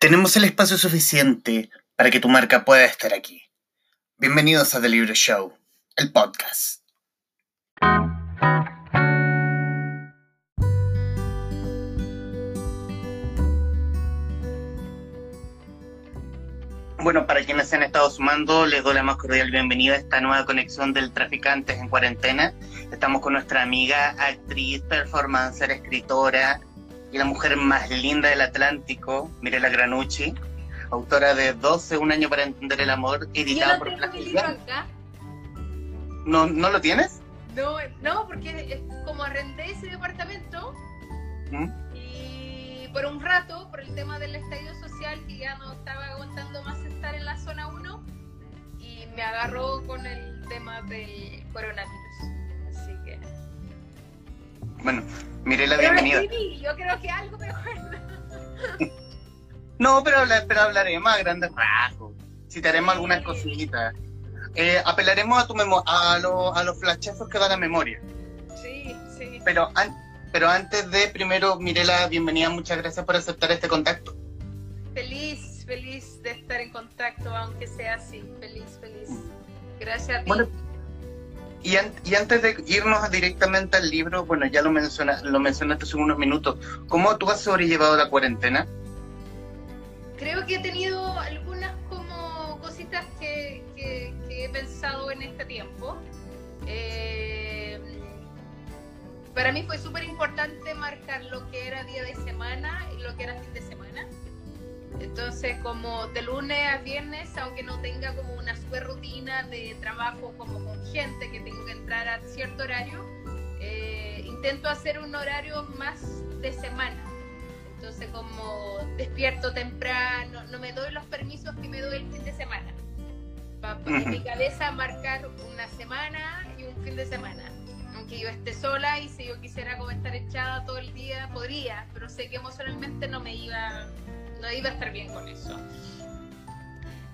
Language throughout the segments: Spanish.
Tenemos el espacio suficiente para que tu marca pueda estar aquí. Bienvenidos a The Libro Show, el podcast. Bueno, para quienes se han estado sumando, les doy la más cordial bienvenida a esta nueva conexión del Traficantes en Cuarentena. Estamos con nuestra amiga, actriz, performancer, escritora y la mujer más linda del Atlántico, Mirela Granucci, autora de 12, Un año para entender el amor, editada por Plagiar. ¿No, ¿No lo tienes? No, no, porque como arrendé ese departamento ¿Mm? y por un rato, por el tema del estadio social, que ya no estaba aguantando más estar en la zona 1, y me agarró con el tema del coronavirus. Bueno, Mirela, Pero bienvenida. escribí, yo creo que algo me acuerdo. No, pero, pero hablaremos a grandes rasgos. Citaremos algunas cositas. Eh, apelaremos a tu memo a, lo- a los flashazos que da la memoria. Sí, sí. Pero, an- pero antes de, primero, Mirela, bienvenida, muchas gracias por aceptar este contacto. Feliz, feliz de estar en contacto, aunque sea así. Feliz, feliz. Gracias a ti. Bueno, Y, an- y antes de irnos directamente al libro, bueno, ya lo, menciona, lo mencionaste hace unos minutos, ¿cómo tú has sobrellevado la cuarentena? Creo que he tenido algunas como cositas que, que- que he pensado en este tiempo. Eh, para mí fue súper importante marcar lo que era día de semana y lo que era fin de semana. Entonces, como de lunes a viernes, aunque no tenga como una super rutina de trabajo como con gente que tengo que entrar a cierto horario, eh, intento hacer un horario más de semana. Entonces, como despierto temprano, no me doy los permisos que me doy el fin de semana. Pa- pa- en mi cabeza marcar una semana y un fin de semana. Aunque yo esté sola y si yo quisiera como estar echada todo el día, podría, pero sé que emocionalmente no me iba, no iba a estar bien con eso.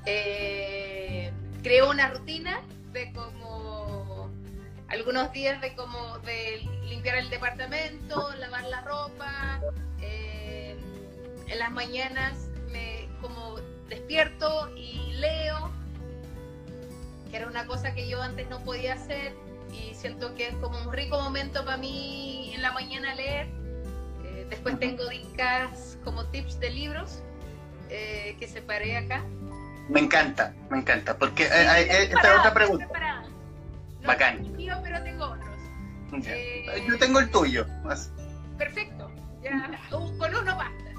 Eh, creo una rutina de como algunos días de como de limpiar el departamento, lavar la ropa, eh, en las mañanas me como despierto y leo, que era una cosa que yo antes no podía hacer y siento que es como un rico momento para mí en la mañana leer. Eh, después tengo dicas como tips de libros eh, que separé acá. Me encanta, me encanta, porque eh, eh, esta es otra pregunta. No Bacán. es mío, pero tengo otros. Ya. Eh, Yo tengo el tuyo. Así. Perfecto, ya uh, con uno basta.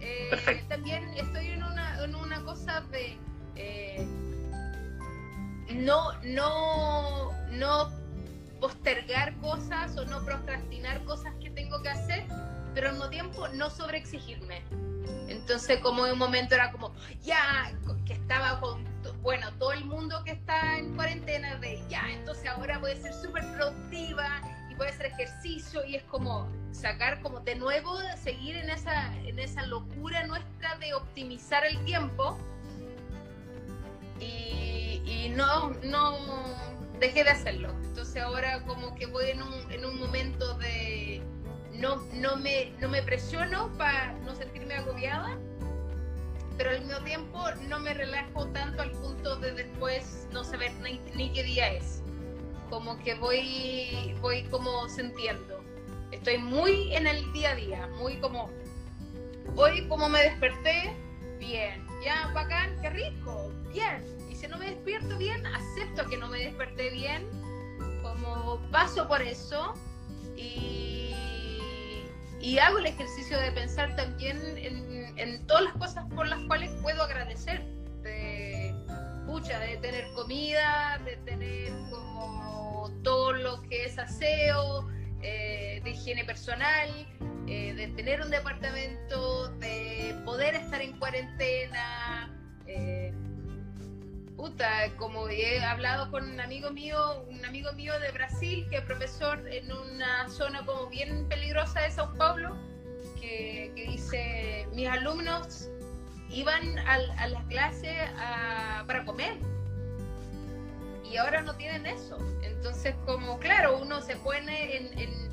Eh, Perfecto. También estoy en una, en una cosa de eh, no, no, no postergar cosas o no procrastinar cosas que tengo que hacer, pero al mismo tiempo no sobreexigirme. Entonces, como en un momento era como, ya, que estaba con, bueno, todo el mundo que está en cuarentena, de ya, entonces ahora voy a ser súper productiva y voy a hacer ejercicio y es como sacar, como de nuevo, seguir en esa, en esa locura nuestra de optimizar el tiempo y, y no, no dejé de hacerlo. Entonces ahora como que voy en un, en un momento de no, no, me, no me presiono para no sentirme agobiada, pero al mismo tiempo no me relajo tanto al punto de después no saber ni, qué día es. Como que voy, voy como sintiendo. Estoy muy en el día a día, muy como, hoy como me desperté, bien, ya, bacán, qué rico, bien. Y si no me despierto bien, acepto que no me desperté bien, como paso por eso y, y hago el ejercicio de pensar también en, todas las cosas por las cuales puedo agradecer. De, pucha, de tener comida, de tener como todo lo que es aseo, eh, de higiene personal, eh, de tener un departamento, de poder estar en cuarentena. eh, puta, como he hablado con un amigo mío, un amigo mío de Brasil, que es profesor en una zona como bien peligrosa de Sao Paulo, que, que dice, mis alumnos iban a, la clase a- para comer y ahora no tienen eso. Entonces, como claro, uno se pone en-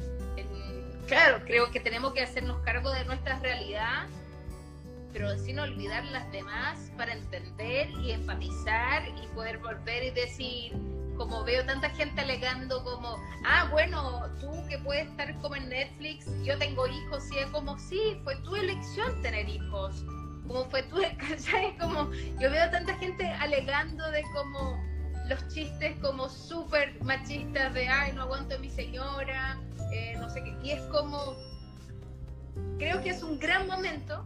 claro, creo que tenemos que hacernos cargo de nuestra realidad pero sin olvidar las demás para entender y empatizar y poder volver y decir, como veo tanta gente alegando como, ah, bueno, tú que puedes estar como en Netflix, yo tengo hijos, y es como, sí, fue tu elección tener hijos, como fue tu, ¿cachai? Como, yo veo tanta gente alegando de como los chistes como súper machistas de, ay, no aguanto a mi señora, eh, no sé qué, y es como, creo que es un gran momento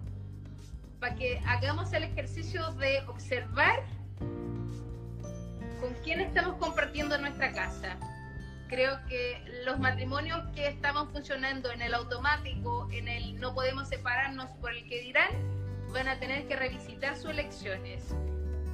para que hagamos el ejercicio de observar con quién estamos compartiendo nuestra casa. Creo que los matrimonios que estaban funcionando en el automático, en el no podemos separarnos por el que dirán, van a tener que revisitar sus elecciones.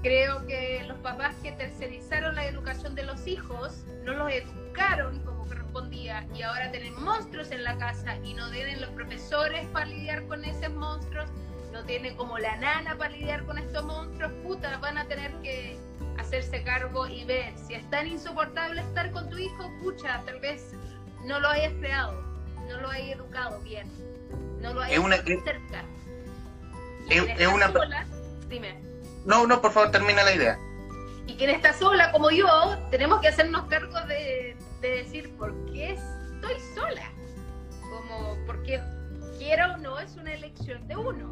Creo que los papás que tercerizaron la educación de los hijos no los educaron como correspondía y ahora tienen monstruos en la casa y no tienen los profesores para lidiar con esos monstruos, no tienen como la nana para lidiar con estos monstruos, puta, van a tener que hacerse cargo y ver si es tan insoportable estar con tu hijo, pucha, tal vez no lo hayas creado, no lo hayas educado bien, no lo hayas es una, cerca. Es, una... Sola, dime. No, no, por favor, termina la idea. Y quien está sola como yo, tenemos que hacernos cargo de, de decir por qué estoy sola. Como porque quiera o no es una elección de uno.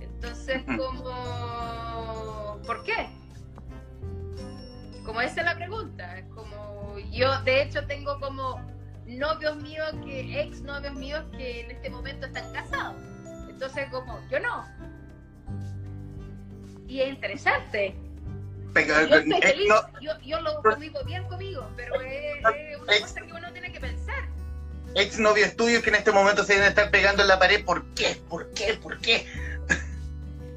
Entonces, como, ¿por qué? Como esa es la pregunta. Es como yo, de hecho, tengo como novios míos que, ex novios míos que en este momento están casados. Entonces, como, yo no. Y es interesante. yo estoy feliz, yo, yo, lo convivo bien conmigo, pero es, una cosa que uno. Ex novios tuyos que en este momento se deben estar pegando en la pared, ¿por qué? ¿Por qué? ¿Por qué?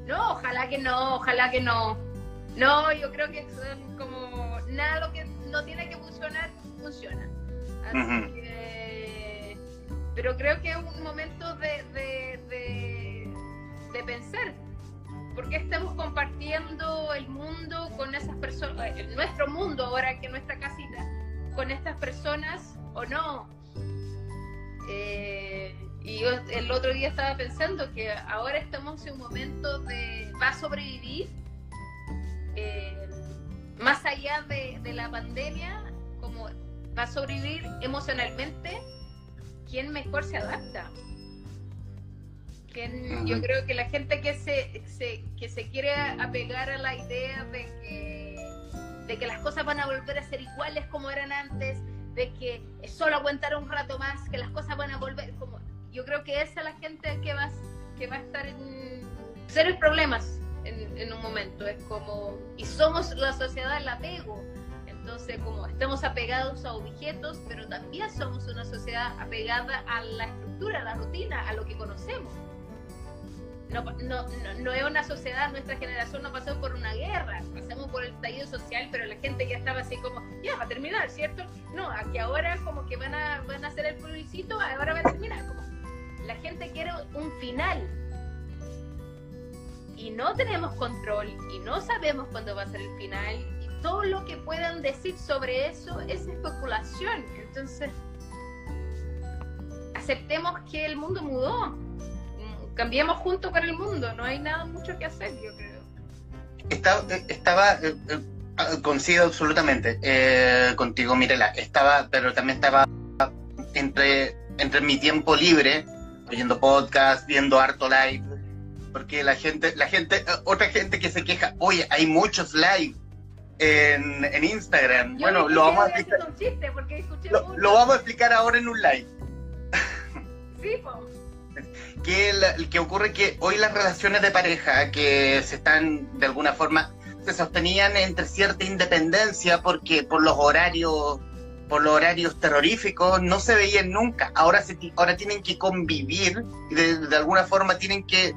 No, ojalá que no, ojalá que no. No, yo creo que como nada lo que no tiene que funcionar, funciona. Así que, pero creo que es un momento de, de, de, de pensar. porque estamos compartiendo el mundo con esas personas, eh, nuestro mundo ahora que nuestra casita, con estas personas o no? Eh, y yo el otro día estaba pensando que ahora estamos en un momento de va a sobrevivir eh, más allá de, de, la pandemia, como va a sobrevivir emocionalmente, quien mejor se adapta. Quien, yo creo que la gente que se, se, que se quiere apegar a la idea de que, de que las cosas van a volver a ser iguales como eran antes, de que es solo aguantar un rato más, que las cosas van a volver, como yo creo que esa es la gente que va, que va a estar en serios problemas en, un momento. Es como, y somos la sociedad del apego. Entonces, como estamos apegados a objetos, pero también somos una sociedad apegada a la estructura, a la rutina, a lo que conocemos. No, no, no, es una sociedad, nuestra generación no pasó por una guerra, pasamos por el estallido social, pero la gente ya estaba así como, ya va a terminar, ¿cierto? No, aquí ahora como que van a, van a hacer el plebiscito, ahora va a terminar. La gente quiere un final, y no tenemos control y no sabemos cuándo va a ser el final y todo lo que puedan decir sobre eso es especulación. Entonces, aceptemos que el mundo mudó, cambiemos juntos para el mundo, no hay nada mucho que hacer, yo creo. Estaba, estaba eh, eh, coincido absolutamente eh, contigo, Mirela, estaba, pero también estaba entre, entre mi tiempo libre, oyendo podcast, viendo harto live, porque la gente, la gente, eh, otra gente que se queja, oye, hay muchos live en, en Instagram. bueno, lo vamos a explicar. lo, vamos a explicar ahora en un live. Sí, que, que ocurre que hoy las relaciones de pareja que se están de alguna forma se sostenían entre cierta independencia porque por los horarios por los horarios terroríficos no se veían nunca ahora se ahora tienen que convivir y de alguna forma tienen que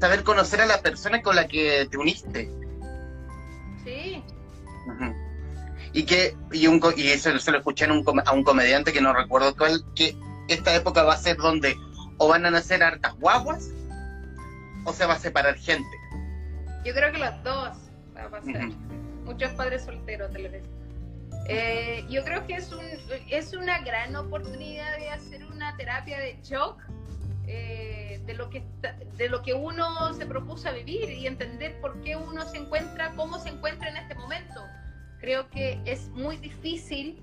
saber conocer a la persona con la que te uniste. Sí. Y que y, un, y eso se lo escuché a un comediante que no recuerdo cuál, que esta época va a ser donde o van a nacer hartas guaguas o se va a separar gente. Yo creo que las dos va a pasar. Muchos padres solteros, tal vez. Eh, yo creo que es, un, es una gran oportunidad de hacer una terapia de shock eh, de, lo que, de lo que uno se propuso a vivir y entender por qué uno se encuentra, cómo se encuentra en este momento. Creo que es muy difícil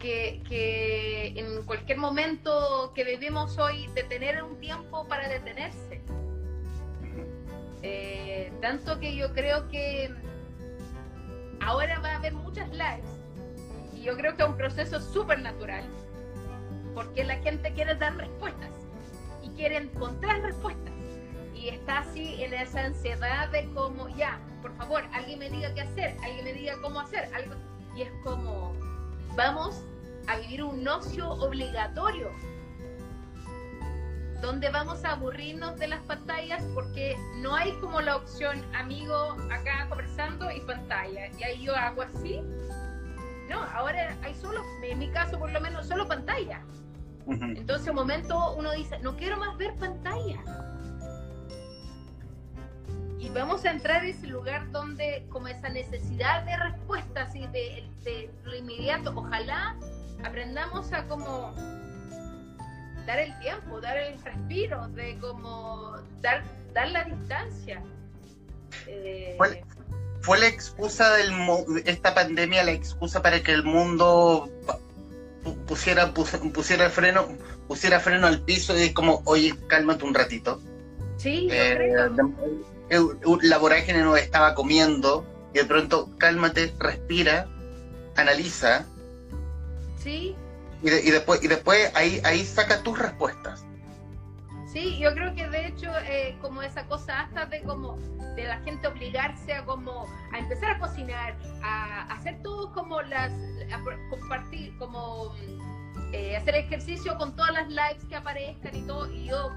que, que en cualquier momento que vivimos hoy de tener un tiempo para detenerse. Eh, tanto que yo creo que ahora va a haber muchas lives y yo creo que es un proceso súper natural porque la gente quiere dar respuestas quiere encontrar respuestas y está así en esa ansiedad de como, ya, por favor, alguien me diga qué hacer, alguien me diga cómo hacer, algo. Y es como, vamos a vivir un ocio obligatorio, donde vamos a aburrirnos de las pantallas porque no hay como la opción amigo acá conversando y pantalla. Y ahí yo hago así. No, ahora hay solo, en mi caso por lo menos, solo pantalla. Entonces, un momento uno dice, no quiero más ver pantalla. Y vamos a entrar en ese lugar donde, como esa necesidad de respuestas y de, de lo inmediato, ojalá aprendamos a como dar el tiempo, dar el respiro, de como dar, dar la distancia. Eh, ¿Fue, ¿Fue, la excusa de esta pandemia la excusa para que el mundo pusiera, pusiera freno, pusiera freno al piso y es como, oye, cálmate un ratito. Sí, eh, La vorágine no estaba comiendo y de pronto cálmate, respira, analiza. Sí. Y, y después, y después ahí, ahí saca tus respuestas. Sí, yo creo que de hecho eh, como esa cosa hasta de como de la gente obligarse a como a empezar a cocinar, a, hacer todo como las, a compartir, como eh, hacer ejercicio con todas las lives que aparezcan y todo, y yo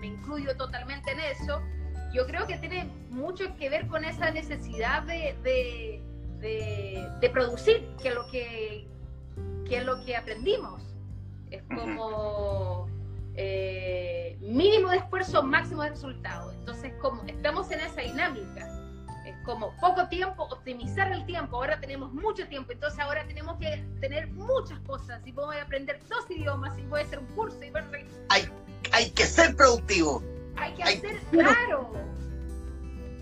me, incluyo totalmente en eso. Yo creo que tiene mucho que ver con esa necesidad de, de, de, producir, que lo que, que es lo que aprendimos. Es como eh, mínimo de esfuerzo, máximo de resultado. Entonces, como estamos en esa dinámica, es como poco tiempo, optimizar el tiempo. Ahora tenemos mucho tiempo, entonces ahora tenemos que tener muchas cosas. Y a aprender dos idiomas, y a hacer un curso. Y hay, hay que ser productivo. Hay que hacer, claro.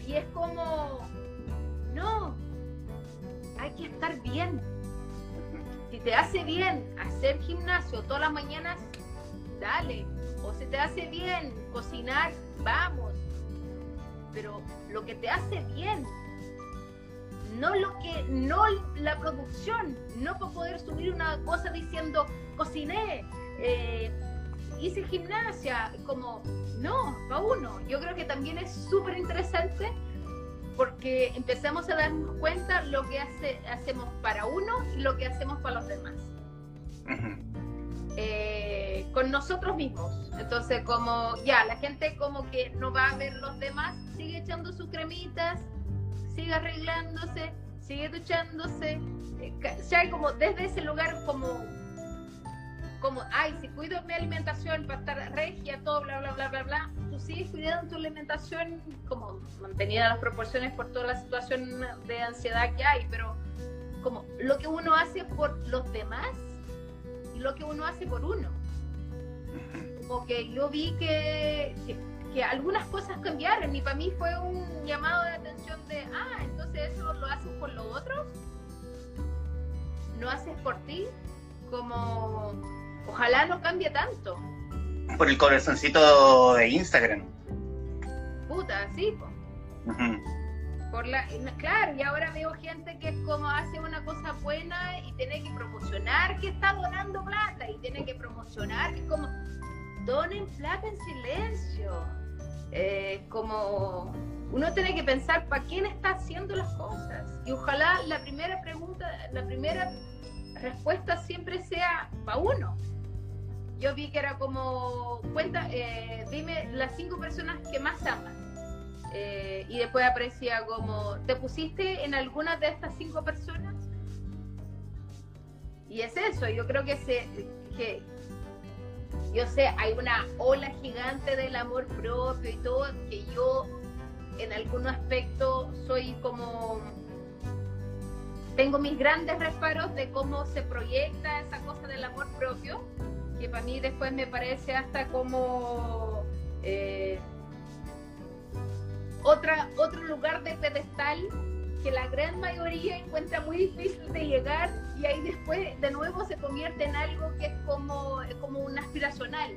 Y es como, no, hay que estar bien. Si te hace bien hacer gimnasio todas las mañanas, dale. O se te hace bien cocinar, vamos. Pero lo que te hace bien, no lo que, no la producción, no para poder subir una cosa diciendo cociné, eh, hice gimnasia, como no, va uno. Yo creo que también es súper interesante porque empezamos a darnos cuenta lo que hace, hacemos para uno y lo que hacemos para los demás. Eh, con nosotros mismos. Entonces, como ya, la gente como que no va a ver los demás, sigue echando sus cremitas, sigue arreglándose, sigue duchándose. Eh, ya como desde ese lugar como como, ay, si cuido mi alimentación para estar regia, todo, bla, bla, bla, bla, bla, tú sigues cuidando tu alimentación como mantenida las proporciones por toda la situación de ansiedad que hay, pero como lo que uno hace por los demás lo que uno hace por uno. Como que yo vi que, que, algunas cosas cambiaron y para mí fue un llamado de atención de, ah, entonces eso lo haces por los otros, no haces por ti, como ojalá no cambie tanto. Por el corazoncito de Instagram. Puta, sí, por la, claro, y ahora veo gente que es como hace una cosa buena y tiene que promocionar que está donando plata y tiene que promocionar que como donen plata en silencio. Eh, como uno tiene que pensar para quién está haciendo las cosas. Y ojalá la primera pregunta, la primera respuesta siempre sea para uno. Yo vi que era como, cuenta, eh, dime las cinco personas que más amas eh, y después aparecía como, ¿te pusiste en alguna de estas cinco personas? Y es eso, yo creo que, se, que yo sé, hay una ola gigante del amor propio y todo, que yo en algún aspecto soy como, tengo mis grandes reparos de cómo se proyecta esa cosa del amor propio, que para mí después me parece hasta como Eh, otra, otro lugar de pedestal que la gran mayoría encuentra muy difícil de llegar y ahí después de nuevo se convierte en algo que es como, como un aspiracional.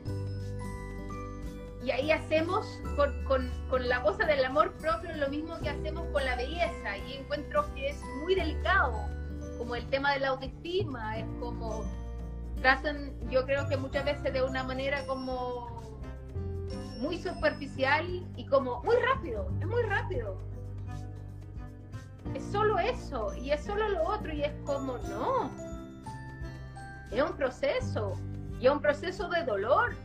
Y ahí hacemos con, con, con la cosa del amor propio lo mismo que hacemos con la belleza y encuentro que es muy delicado, como el tema de la autoestima, es como tratan, yo creo que muchas veces de una manera como muy superficial y como muy rápido, es muy rápido. Es solo eso y es solo lo otro y es como no. Es un proceso y es un proceso de dolor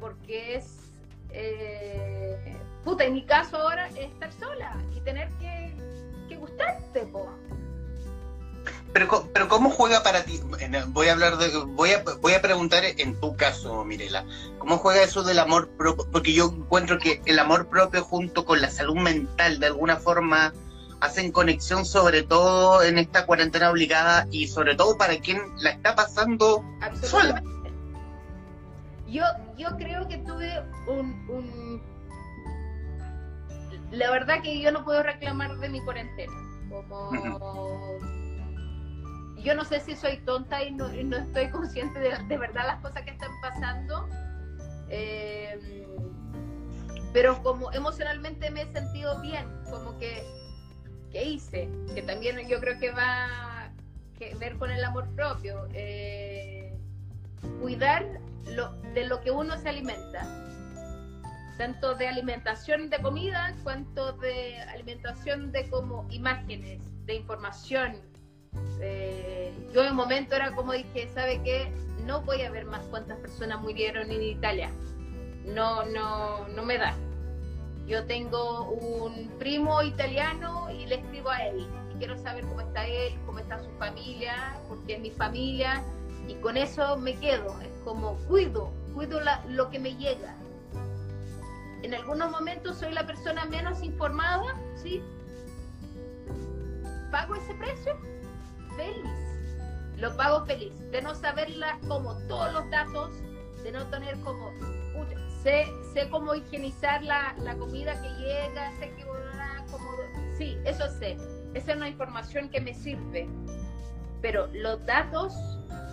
porque es eh, puta, en mi caso ahora es estar sola y tener que, que gustarte, po. Pero, pero ¿cómo juega para ti? Voy a hablar de, voy a, voy a preguntar en tu caso, Mirela, ¿cómo juega eso del amor propio? Porque yo encuentro que el amor propio junto con la salud mental de alguna forma hacen conexión sobre todo en esta cuarentena obligada y sobre todo para quien la está pasando sola. Yo, yo creo que tuve un, un, La verdad que yo no puedo reclamar de mi cuarentena. Como yo no sé si soy tonta y no, no estoy consciente de, de, verdad las cosas que están pasando. Eh, pero como emocionalmente me he sentido bien, como que, que hice, que también yo creo que va a ver con el amor propio. Eh, cuidar lo, de lo que uno se alimenta, tanto de alimentación de comida, cuanto de alimentación de como imágenes, de información, eh, yo en un momento era como dije, ¿sabe qué? No voy a ver más cuántas personas murieron en Italia. No, no, no me da. Yo tengo un primo italiano y le escribo a él. Quiero saber cómo está él, cómo está su familia, porque es mi familia. Y con eso me quedo. Es como cuido, cuido lo que me llega. En algunos momentos soy la persona menos informada, ¿sí? ¿Pago ese precio? Feliz. Lo pago feliz. De no saberla como todos los datos, de no tener como. sé, sé cómo higienizar la, la comida que llega, sé que. Como, sí, eso sé. Esa es una información que me sirve. Pero los datos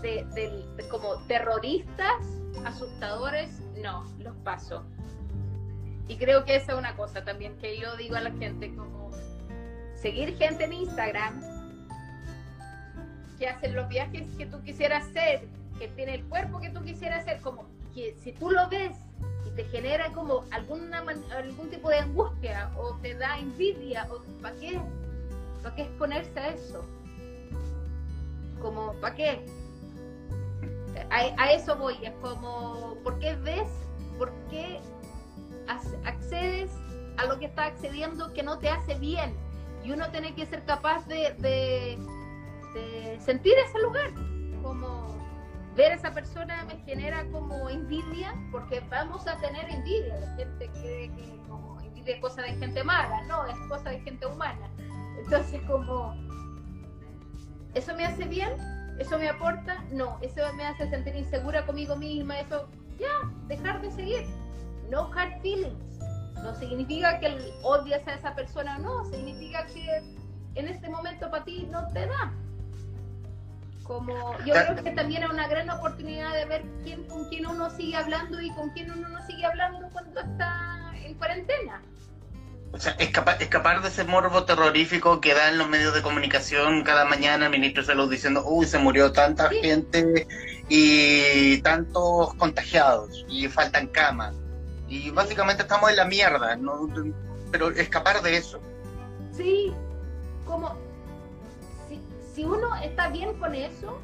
de, de, como terroristas, asustadores, no, los paso. Y creo que esa es una cosa también que yo digo a la gente, como seguir gente en Instagram que hacen los viajes que tú quisieras hacer, que tiene el cuerpo que tú quisieras hacer, como que si tú lo ves y te genera como alguna algún tipo de angustia o te da envidia, o ¿para qué? ¿Para qué exponerse a eso? Como, ¿para qué? A, eso voy, es como, ¿por qué ves? ¿Por qué accedes a lo que está accediendo que no te hace bien? Y uno tiene que ser capaz de sentir ese lugar, como ver a esa persona me genera como envidia, porque vamos a tener envidia, la gente cree que como envidia es cosa de gente mala, no, es cosa de gente humana. Entonces como, ¿eso me hace bien? ¿Eso me aporta? No, eso me hace sentir insegura conmigo misma, eso, ya, dejar de seguir. No hard feelings. No significa que odias a esa persona, no, significa que en este momento para ti no te da como yo creo que también es una gran oportunidad de ver quién con quién uno sigue hablando y con quién uno no sigue hablando cuando está en cuarentena. O sea, escapar, escapar de ese morbo terrorífico que da en los medios de comunicación cada mañana el ministro de Salud diciendo, uy, se murió tanta gente y tantos contagiados y faltan camas. Y básicamente estamos en la mierda, ¿no? pero escapar de eso. Sí, como si uno está bien con eso,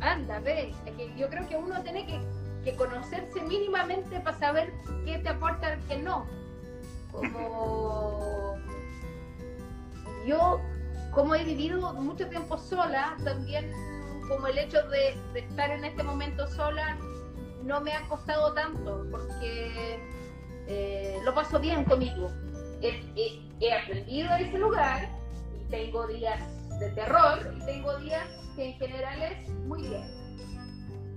anda, ve. que yo creo que uno tiene que, conocerse mínimamente para saber qué te aporta y qué no. Como yo, como he vivido mucho tiempo sola, también como el hecho de, estar en este momento sola no me ha costado tanto, porque eh, lo paso bien conmigo. He, he aprendido a ese lugar tengo días de terror y tengo días que en general es muy bien.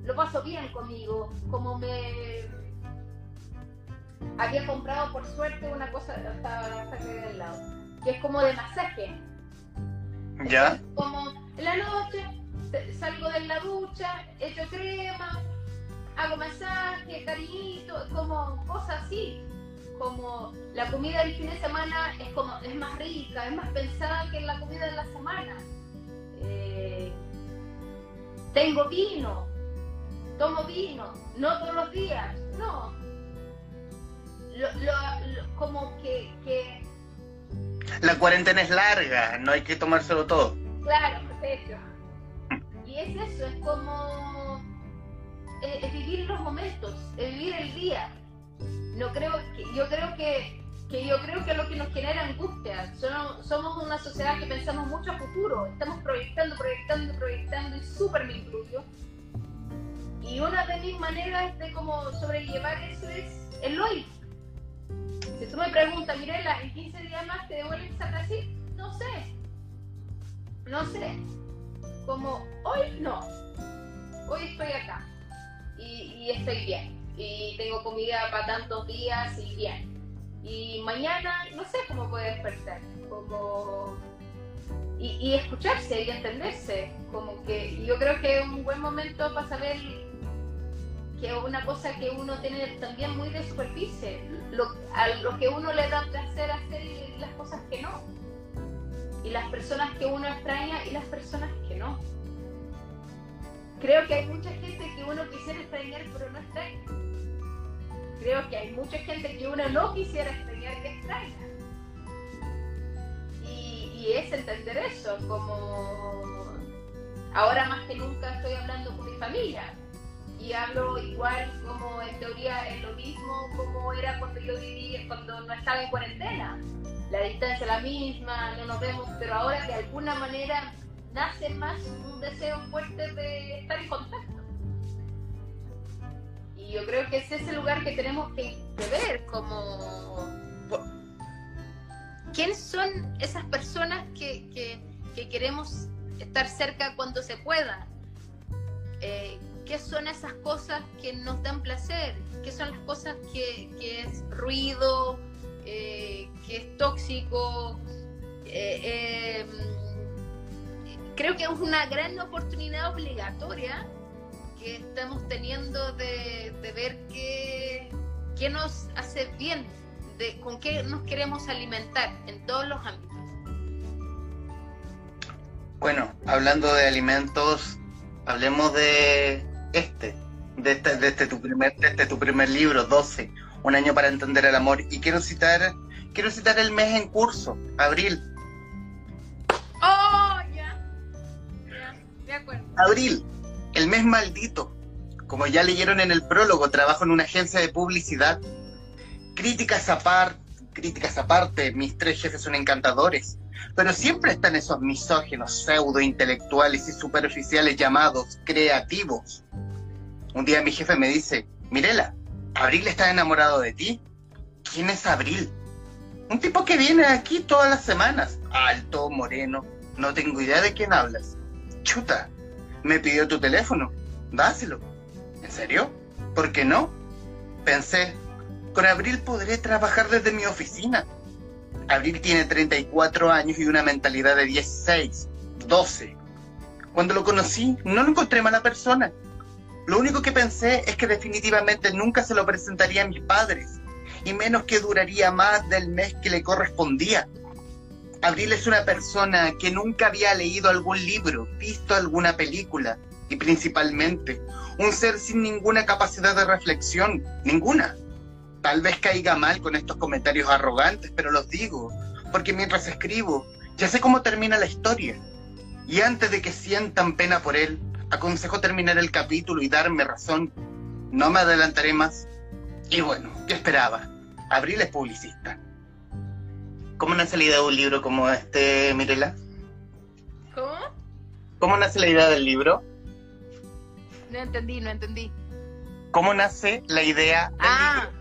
Lo paso bien conmigo, como me, había comprado por suerte una cosa, estaba del lado, que es como de masaje. ¿Ya? como en la noche salgo de la ducha, echo crema, hago masaje, cariñito, como cosas así. Como la comida del fin de semana es como es más rica, es más pensada que la comida de la semana. Eh, tengo vino, tomo vino, no todos los días, no. como que, que, La cuarentena es larga, no hay que tomárselo todo. Claro, perfecto. Y es eso, es como es, vivir los momentos, es vivir el día. No creo que, yo creo que, que yo creo que lo que nos genera angustia, somos, una sociedad que pensamos mucho a futuro, estamos proyectando, proyectando, proyectando y súper me incluyo. Y una de mis maneras de cómo sobrellevar eso es el hoy. Si tú me preguntas, Mirela, ¿en 15 días más te devuelves a Brasil? No sé. No sé. Como hoy no. Hoy estoy acá y, estoy bien. Y tengo comida para tantos días y bien. Y mañana no sé cómo puede despertar. Como... Y, escucharse y entenderse. Como que yo creo que es un buen momento para saber que una cosa que uno tiene también muy de superficie, lo, a lo que uno le da placer hacer y las cosas que no. Y las personas que uno extraña y las personas que no creo que hay mucha gente uno quisiera extrañar pero no extraña. Creo que hay mucha gente que uno no quisiera extrañar que extraña. Y, es entender eso, como ahora más que nunca estoy hablando con mi familia y hablo igual como en teoría es lo mismo como era cuando yo vivía, cuando no estaba en cuarentena. La distancia es la misma, no nos vemos, pero ahora de alguna manera nace más un deseo fuerte de estar en contacto. Y yo creo que ese es el lugar que tenemos que, ver, como... ¿Quiénes son esas personas que, queremos estar cerca cuando se pueda? Eh, ¿Qué son esas cosas que nos dan placer? ¿Qué son las cosas que, es ruido, eh, que es tóxico? Eh, creo que es una gran oportunidad obligatoria que estamos teniendo de, ver qué, qué, nos hace bien, de, con qué nos queremos alimentar en todos los ámbitos. Bueno, hablando de alimentos, hablemos de este, de este, de este tu primer, de este tu primer libro, 12, Un año para entender el amor. Y quiero citar, quiero citar el mes en curso, abril, Abril, el mes maldito. Como ya leyeron en el prólogo, trabajo en una agencia de publicidad. Críticas aparte, críticas aparte, mis tres jefes son encantadores. Pero siempre están esos misógenos, pseudo intelectuales y superficiales llamados creativos. Un día mi jefe me dice, Mirela, ¿Abril está enamorado de ti? ¿Quién es Abril? Un tipo que viene aquí todas las semanas, alto, moreno, no tengo idea de quién hablas. Chuta, me pidió tu teléfono, dáselo. ¿En serio? ¿Por qué no? Pensé, con Abril podré trabajar desde mi oficina. Abril tiene 34 años y una mentalidad de 16, 12. Cuando lo conocí, no lo encontré mala persona. Lo único que pensé es que definitivamente nunca se lo presentaría a mis padres, y menos que duraría más del mes que le correspondía. Abril es una persona que nunca había leído algún libro, visto alguna película y principalmente un ser sin ninguna capacidad de reflexión, ninguna. Tal vez caiga mal con estos comentarios arrogantes, pero los digo, porque mientras escribo, ya sé cómo termina la historia. Y antes de que sientan pena por él, aconsejo terminar el capítulo y darme razón. No me adelantaré más. Y bueno, ¿qué esperaba? Abril es publicista. ¿Cómo nace la idea de un libro como este, Mirela? ¿Cómo? ¿Cómo nace la idea del libro? No entendí, no entendí. ¿Cómo nace la idea del ah.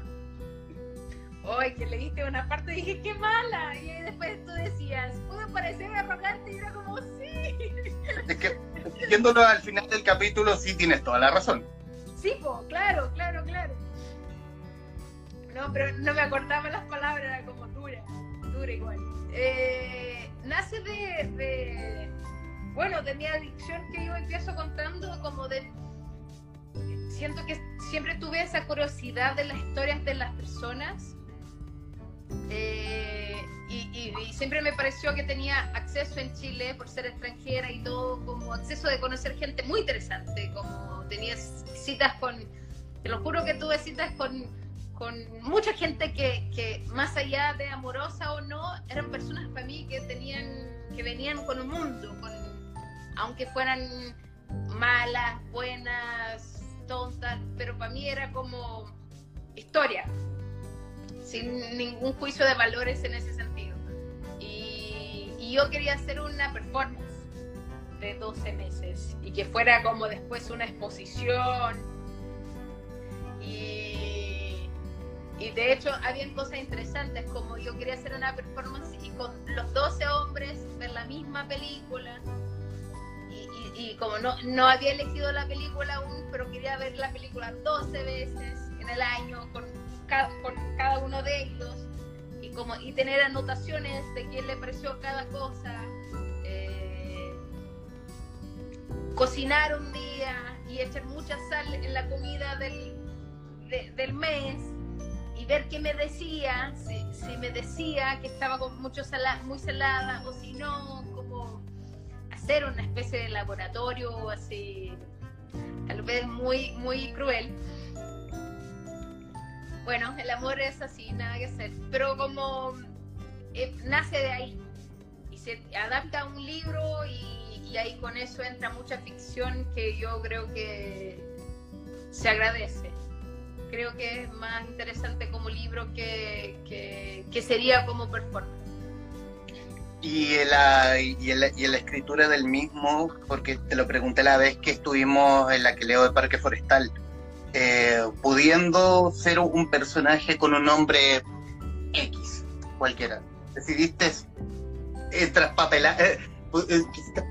libro? Ay, que leíste una parte y dije, qué mala. Y después tú decías, puede parecer arrogante y era como, sí. Es que, viéndolo al final del capítulo, sí tienes toda la razón. Sí, claro, claro, claro. no, pero no me acordaba las palabras, era como dura, igual. Eh, nace de, bueno, de mi adicción que yo empiezo contando, como de, siento que siempre tuve esa curiosidad de las historias de las personas. Eh, y, siempre me pareció que tenía acceso en Chile por ser extranjera y todo, como acceso de conocer gente muy interesante, como tenía citas con, te lo juro que tuve citas con, con mucha gente que, que, más allá de amorosa o no, eran personas para mí que tenían, que venían con un mundo, aunque fueran malas, buenas, tontas, pero para mí era como historia, sin ningún juicio de valores en ese sentido. Y, yo quería hacer una performance de 12 meses y que fuera como después una exposición. Y de hecho había cosas interesantes como yo quería hacer una performance y con los 12 hombres ver la misma película. Y, y, como no, no había elegido la película aún, pero quería ver la película 12 veces en el año con con cada uno de ellos y, como, y tener anotaciones de quién le pareció cada cosa. Eh, cocinar un día y echar mucha sal en la comida del, del mes y ver qué me decía, si, si me decía que estaba con mucho muy salada o si no, como hacer una especie de laboratorio así, tal vez muy, muy cruel bueno, el amor es así, nada que hacer. Pero como eh, nace de ahí y se adapta a un libro y, ahí con eso entra mucha ficción que yo creo que se agradece. Creo que es más interesante como libro que, que, sería como performance. Y la, y, y la escritura del mismo, porque te lo pregunté la vez que estuvimos en la que leo de Parque Forestal, eh, pudiendo ser un personaje con un nombre X, cualquiera. Decidiste eh, traspapelar, eh,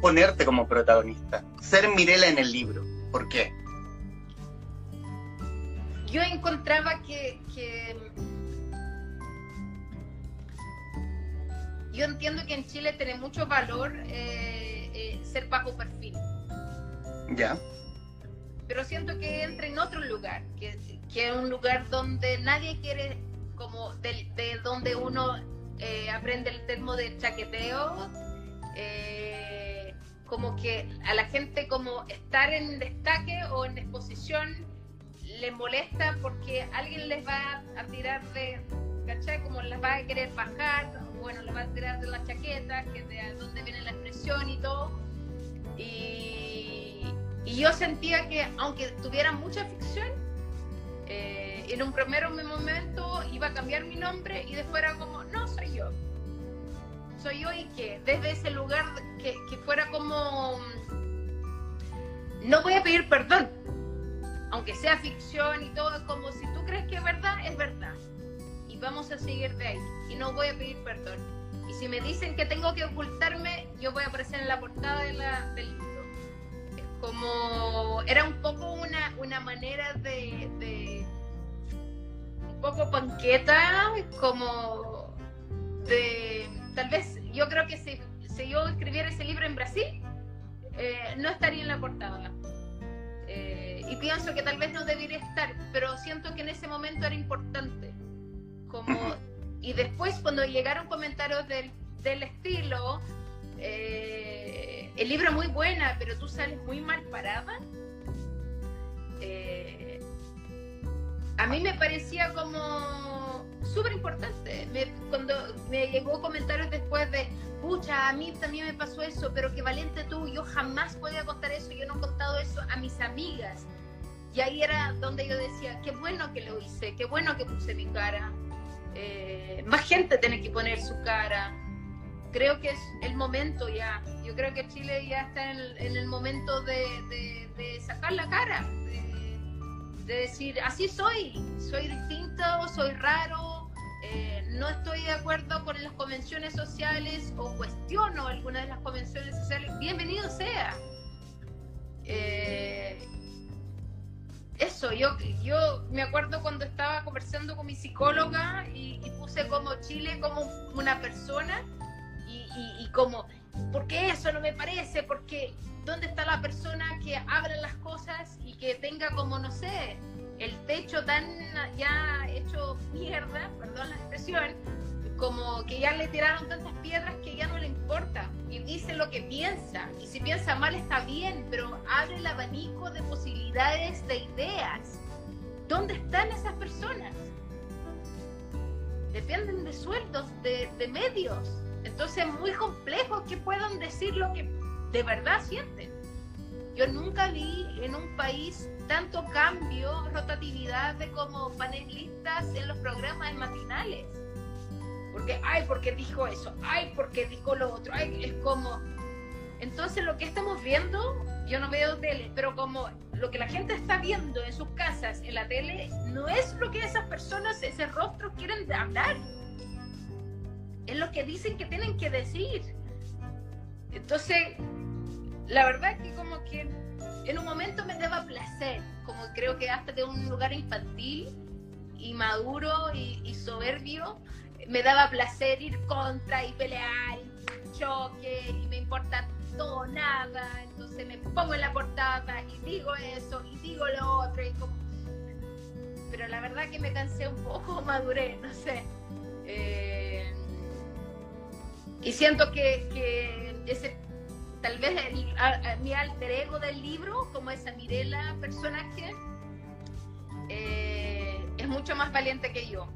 ponerte como protagonista, ser Mirela en el libro. ¿Por qué? Yo encontraba que, que... yo entiendo que en Chile tiene mucho valor ser bajo perfil. Ya pero siento que entra en otro lugar, que, es un lugar donde nadie quiere, como de, donde uno eh, aprende el termo de chaqueteo, eh, como que a la gente como estar en destaque o en exposición le molesta porque alguien les va a tirar de, ¿cachai? Como les va a querer bajar, bueno, les va a tirar de la chaqueta, que de donde viene la expresión y todo. Y yo sentía que aunque tuviera mucha ficción, eh, en un primer momento iba a cambiar mi nombre y después era como, no, soy yo. Soy yo y que desde ese lugar que fuera como, no voy a pedir perdón, aunque sea ficción y todo, como si tú crees que es verdad, es verdad. Y vamos a seguir de ahí. Y no voy a pedir perdón. Y si me dicen que tengo que ocultarme, yo voy a aparecer en la portada de la, del como era un poco una, una manera de, un poco panqueta, como de, tal vez, yo creo que si, si yo escribiera ese libro en Brasil, eh, no estaría en la portada. Y pienso que tal vez no debería estar, pero siento que en ese momento era importante. Como, y después cuando llegaron comentarios del, del estilo, eh, el libro es muy buena, pero tú sales muy mal parada. Eh, a mí me parecía como súper importante. cuando me llegó comentarios después de, pucha, a mí también me pasó eso, pero qué valiente tú, yo jamás podía contar eso, yo no he contado eso a mis amigas. Y ahí era donde yo decía, qué bueno que lo hice, qué bueno que puse mi cara. Eh, más gente tiene que poner su cara creo que es el momento ya. Yo creo que Chile ya está en el, momento de, sacar la cara, de, decir, así soy, soy distinto, soy raro, eh, no estoy de acuerdo con las convenciones sociales o cuestiono alguna de las convenciones sociales, bienvenido sea. Eh, eso, yo, yo me acuerdo cuando estaba conversando con mi psicóloga y, puse como Chile como una persona y, como, ¿por qué eso no me parece? Porque ¿dónde está la persona que abra las cosas y que tenga como, no sé, el techo tan ya hecho mierda, perdón la expresión, como que ya le tiraron tantas piedras que ya no le importa y dice lo que piensa. Y si piensa mal está bien, pero abre el abanico de posibilidades, de ideas. ¿Dónde están esas personas? Dependen de sueldos, de, medios. Entonces es muy complejo que puedan decir lo que de verdad sienten. Yo nunca vi en un país tanto cambio, rotatividad de como panelistas en los programas matinales porque, ay, porque dijo eso, ay, porque dijo lo otro, ay, es como... Entonces lo que estamos viendo, yo no veo tele, pero como lo que la gente está viendo en sus casas, en la tele, no es lo que esas personas, ese rostro quieren hablar. Es lo que dicen que tienen que decir. Entonces, la verdad que como que en un momento me daba placer, como creo que hasta de un lugar infantil y maduro y soberbio, me daba placer ir contra y pelear y choque y me importa todo nada, entonces me pongo en la portada y digo eso y digo lo otro y como... Pero la verdad que me cansé un poco, maduré, no sé. Eh, y siento que, ese, tal vez mi alter ego del libro, como esa Mirela personaje, eh, es mucho más valiente que yo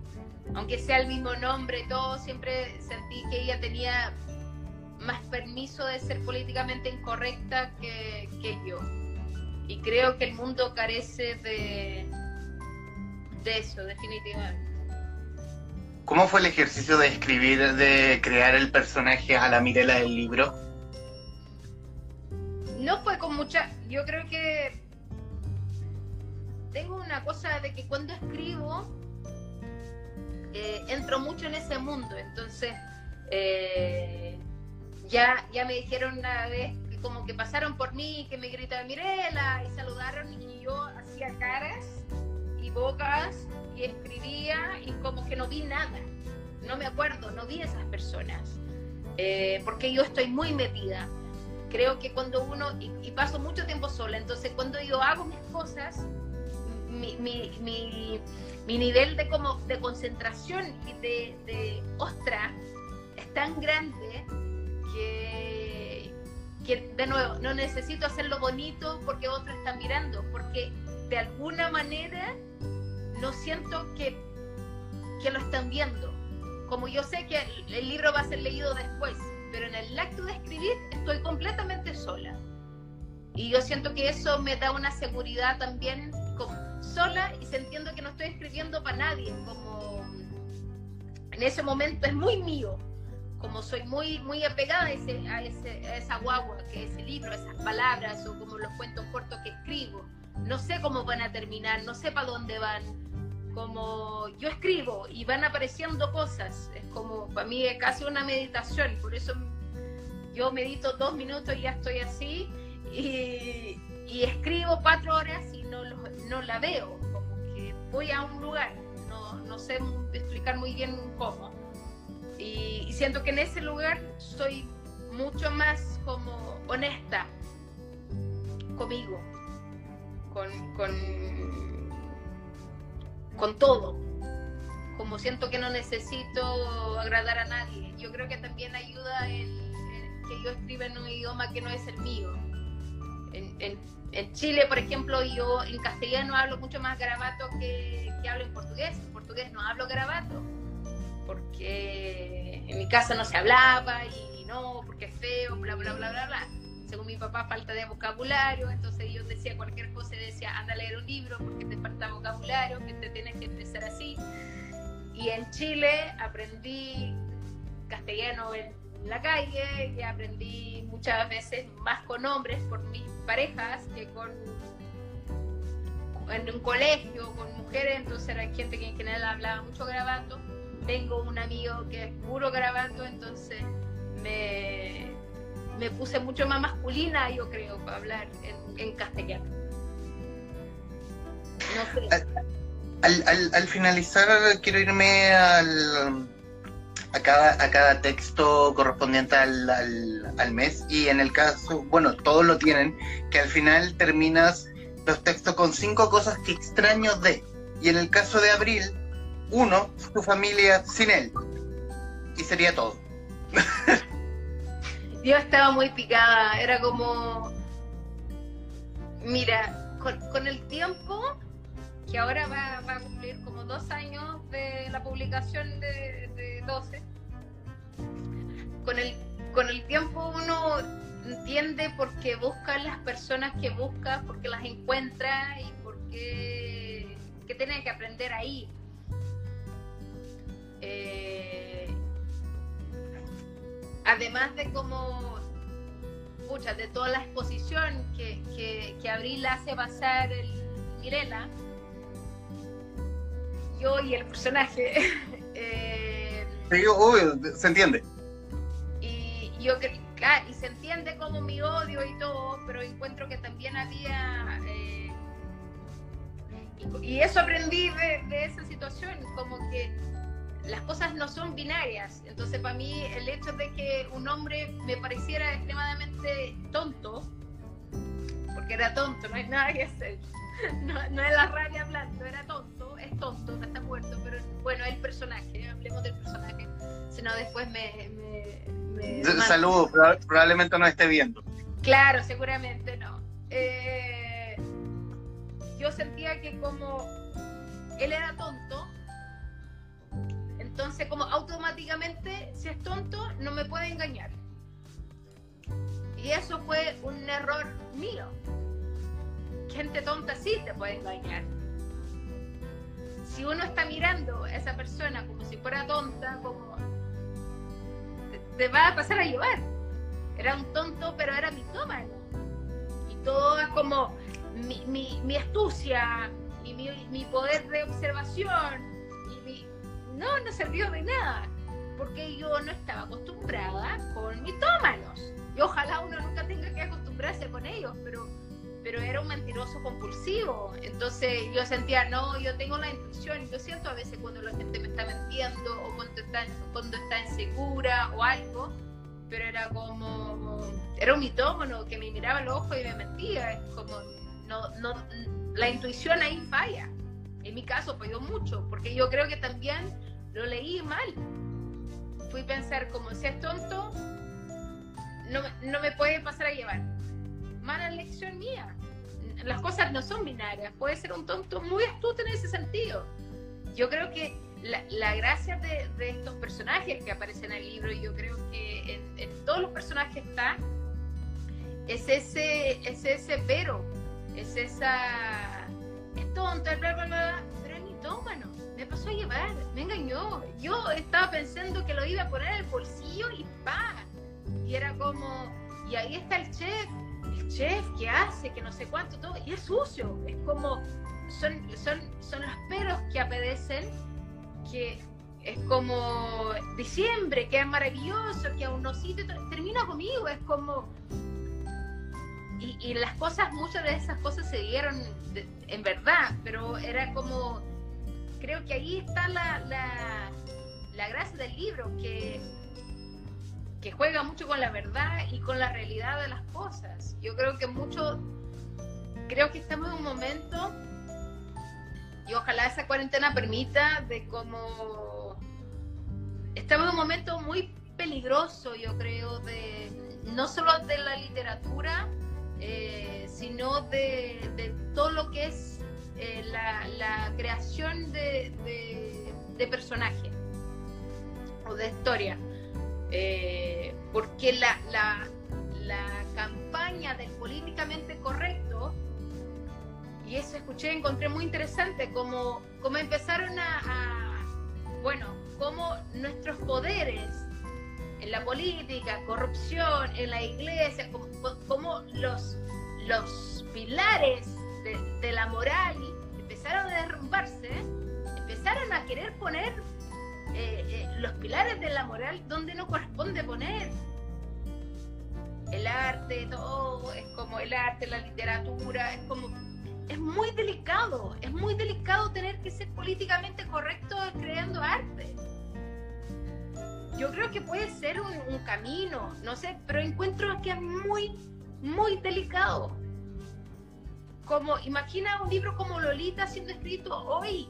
aunque sea el mismo nombre, todo, siempre sentí que ella tenía más permiso de ser políticamente incorrecta que, yo. Y creo que el mundo carece de, de eso, definitivamente. ¿Cómo fue el ejercicio de escribir, de crear el personaje a la Mirela del libro? No fue con mucha. Yo creo que tengo una cosa de que cuando escribo eh, entro mucho en ese mundo. Entonces, eh, ya, ya me dijeron una vez que como que pasaron por mí, que me gritaban Mirela y saludaron y yo hacía caras y bocas y escribía y como que no vi nada. No me acuerdo, no vi esas personas. Eh, porque yo estoy muy metida. Creo que cuando uno, y, paso mucho tiempo sola, entonces cuando yo hago mis cosas, mi, mi, mi nivel de, como, de concentración y de, de ostra es tan grande que, de nuevo, no necesito hacerlo bonito porque otros están mirando, porque de alguna manera no siento que, que lo están viendo. Como yo sé que el, el libro va a ser leído después, pero en el acto de escribir estoy completamente sola. Y yo siento que eso me da una seguridad también sola y sintiendo que no estoy escribiendo para nadie, como en ese momento es muy mío, como soy muy, muy apegada a, ese, a, ese, esa guagua, que es ese libro, esas palabras o como los cuentos cortos que escribo. No sé cómo van a terminar, no sé para dónde van. Como yo escribo y van apareciendo cosas, es como para mí es casi una meditación, por eso yo medito dos minutos y ya estoy así y, y escribo cuatro horas y no, no la veo, como que voy a un lugar, no, no sé explicar muy bien cómo. Y, siento que en ese lugar soy mucho más como honesta conmigo, con, con, con todo. Como siento que no necesito agradar a nadie. Yo creo que también ayuda el, que yo escriba en un idioma que no es el mío en, Chile, por ejemplo, yo en castellano hablo mucho más garabato que, que hablo en portugués. En portugués no hablo garabato, porque en mi casa no se hablaba y no, porque es feo, bla, bla, bla, bla, bla. Según mi papá, falta de vocabulario, entonces yo decía cualquier cosa decía, anda a leer un libro porque te falta vocabulario, que te tienes que empezar así. Y en Chile aprendí castellano en la calle, y aprendí muchas veces más con hombres por mis parejas que con en un colegio con mujeres, entonces era gente que en general hablaba mucho grabando. Tengo un amigo que es puro grabando, entonces me, me puse mucho más masculina, yo creo, para hablar en, castellano. al, finalizar, quiero irme al, a, cada, a cada texto correspondiente al, al, mes y en el caso, bueno, todos lo tienen, que al final terminas los textos con cinco cosas que extraño de. Y en el caso de Abril, uno, su familia sin él. Y sería todo. Yo estaba muy picada, era como, mira, con, el tiempo, que ahora va, a cumplir como dos años de la publicación de, de 12, con el, con el tiempo uno entiende por qué busca las personas que busca, porque las encuentra y porque que tiene que aprender ahí. Eh, además de pucha, de toda la exposición que, que, Abril hace pasar el Mirela, yo y el personaje. eh, sí, se entiende. Y yo y se entiende como mi odio y todo, pero encuentro que también había. Eh, y, eso aprendí de, de esa situación, como que las cosas no son binarias. Entonces, para mí, el hecho de que un hombre me pareciera extremadamente tonto, porque era tonto, no hay nada que hacer. No, no es la rabia hablando, era tonto, es tonto, no está muerto, pero bueno, el personaje, hablemos del personaje. Si no, después me. me, Saludos, probablemente no esté viendo. Claro, seguramente no. Eh, yo sentía que como él era tonto, entonces, como automáticamente, si es tonto, no me puede engañar. Y eso fue un error mío. Gente tonta sí te puede engañar. Si uno está mirando a esa persona como si fuera tonta, como te, va a pasar a llevar. Era un tonto, pero era mitómano. Y todo es como mi, astucia y mi, mi poder de observación no, no sirvió de nada, porque yo no estaba acostumbrada con mitómanos. Y ojalá uno nunca tenga que acostumbrarse con ellos, pero, pero era un mentiroso compulsivo. Entonces yo sentía, no, yo tengo la intuición, yo siento a veces cuando la gente me está mintiendo o cuando está, cuando está insegura o algo, pero era como, era un mitómano que me miraba el ojo y me mentía. Es como, no, no, la intuición ahí falla. En mi caso falló mucho, porque yo creo que también lo leí mal. Fui a pensar, como si es tonto, no, no me puede pasar a llevar. Mala lección mía. Las cosas no son binarias. Puede ser un tonto muy astuto en ese sentido. Yo creo que la, gracia de, estos personajes que aparecen en el libro, y yo creo que en, todos los personajes está, es ese, es ese pero, es esa, es tonta, bla, bla, bla, pero es mitómano me pasó a llevar, me engañó. Yo estaba pensando que lo iba a poner en el bolsillo y pa. Y era como, y ahí está el chef, el chef que hace, que no sé cuánto, todo, y es sucio. Es como, son, son, son los peros que apedecen, que es como diciembre, que es maravilloso, que a unos sitios termina conmigo, es como... Y, las cosas, muchas de esas cosas se dieron en verdad, pero era como creo que ahí está la, la, gracia del libro, que, que juega mucho con la verdad y con la realidad de las cosas. Yo creo que mucho, creo que estamos en un momento, y ojalá esa cuarentena permita, de como, estamos en un momento muy peligroso, yo creo, de no solo de la literatura, eh, sino de, de todo lo que es eh, la, creación de, de, personaje o de historia. Eh, porque la, la, campaña del políticamente correcto, y eso escuché, encontré muy interesante, como, como empezaron a, bueno, como nuestros poderes en la política, corrupción, en la iglesia, como, como los, los pilares de, la moral empezaron a derrumbarse, empezaron a querer poner eh, eh, los pilares de la moral donde no corresponde poner. El arte, todo, es como el arte, la literatura, es como, es muy delicado, es muy delicado tener que ser políticamente correcto creando arte. Yo creo que puede ser un, un camino, no sé, pero encuentro que es muy, muy delicado. Como, imagina un libro como Lolita siendo escrito hoy.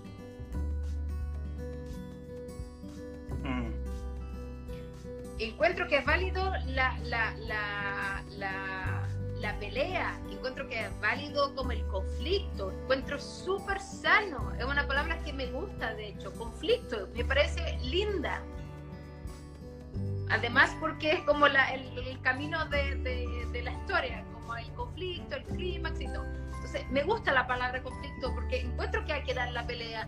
Encuentro que es válido la, la, la, la, la pelea, encuentro que es válido como el conflicto, encuentro súper sano, es una palabra que me gusta de hecho, conflicto, me parece linda. Además porque es como la, el, el, camino de, de, de la historia, como el conflicto, el clímax y todo. Entonces, me gusta la palabra conflicto porque encuentro que hay que dar la pelea.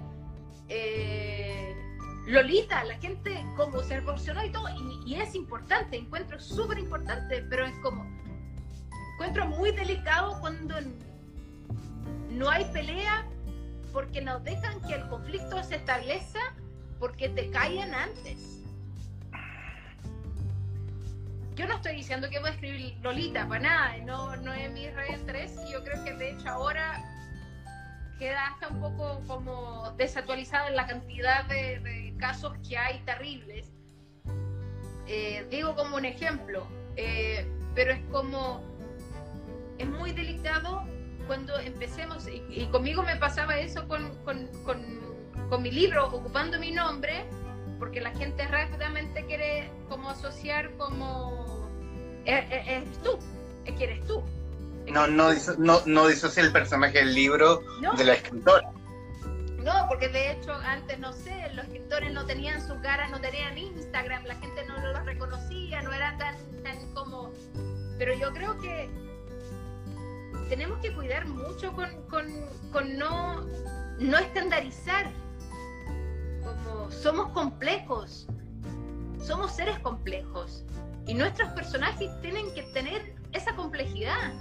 Eh, Lolita, la gente como se revolucionó y todo, y, es importante, encuentro súper importante, pero es como, encuentro muy delicado cuando no hay pelea porque nos dejan que el conflicto se establezca porque te callan antes. Yo no estoy diciendo que voy a escribir Lolita, para nada, no, no es mi red interés y yo creo que de hecho ahora queda hasta un poco como desactualizada en la cantidad de, de casos que hay terribles. Eh, digo como un ejemplo, eh, pero es como, es muy delicado cuando empecemos, y, y conmigo me pasaba eso con, con, con, con, mi libro, ocupando mi nombre, porque la gente rápidamente quiere como asociar como, eres, eres tú, es que eres tú. No, no, no, no disocia el personaje del libro no. de la escritora. No, porque de hecho antes, no sé, los escritores no tenían su cara, no tenían Instagram, la gente no los reconocía, no eran tan, tan como... Pero yo creo que tenemos que cuidar mucho con, con, con no, no estandarizar. Como somos complejos, somos seres complejos y nuestros personajes tienen que tener esa complejidad.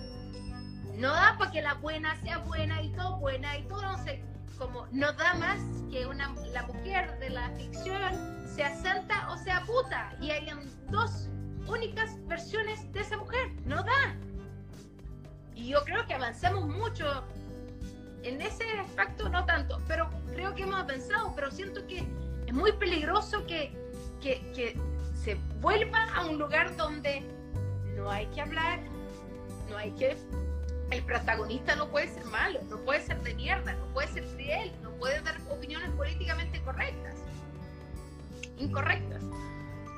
No da para que la buena sea buena y todo buena y todo no sé como no da más que una, la mujer de la ficción sea santa o sea puta y hayan dos únicas versiones de esa mujer, no da. Y yo creo que avanzamos mucho en ese aspecto, no tanto, pero creo que hemos avanzado, pero siento que es muy peligroso que, que, que se vuelva a un lugar donde no hay que hablar, no hay que el protagonista no puede ser malo, no puede ser de mierda, no puede ser fiel, no puede dar opiniones políticamente correctas, incorrectas.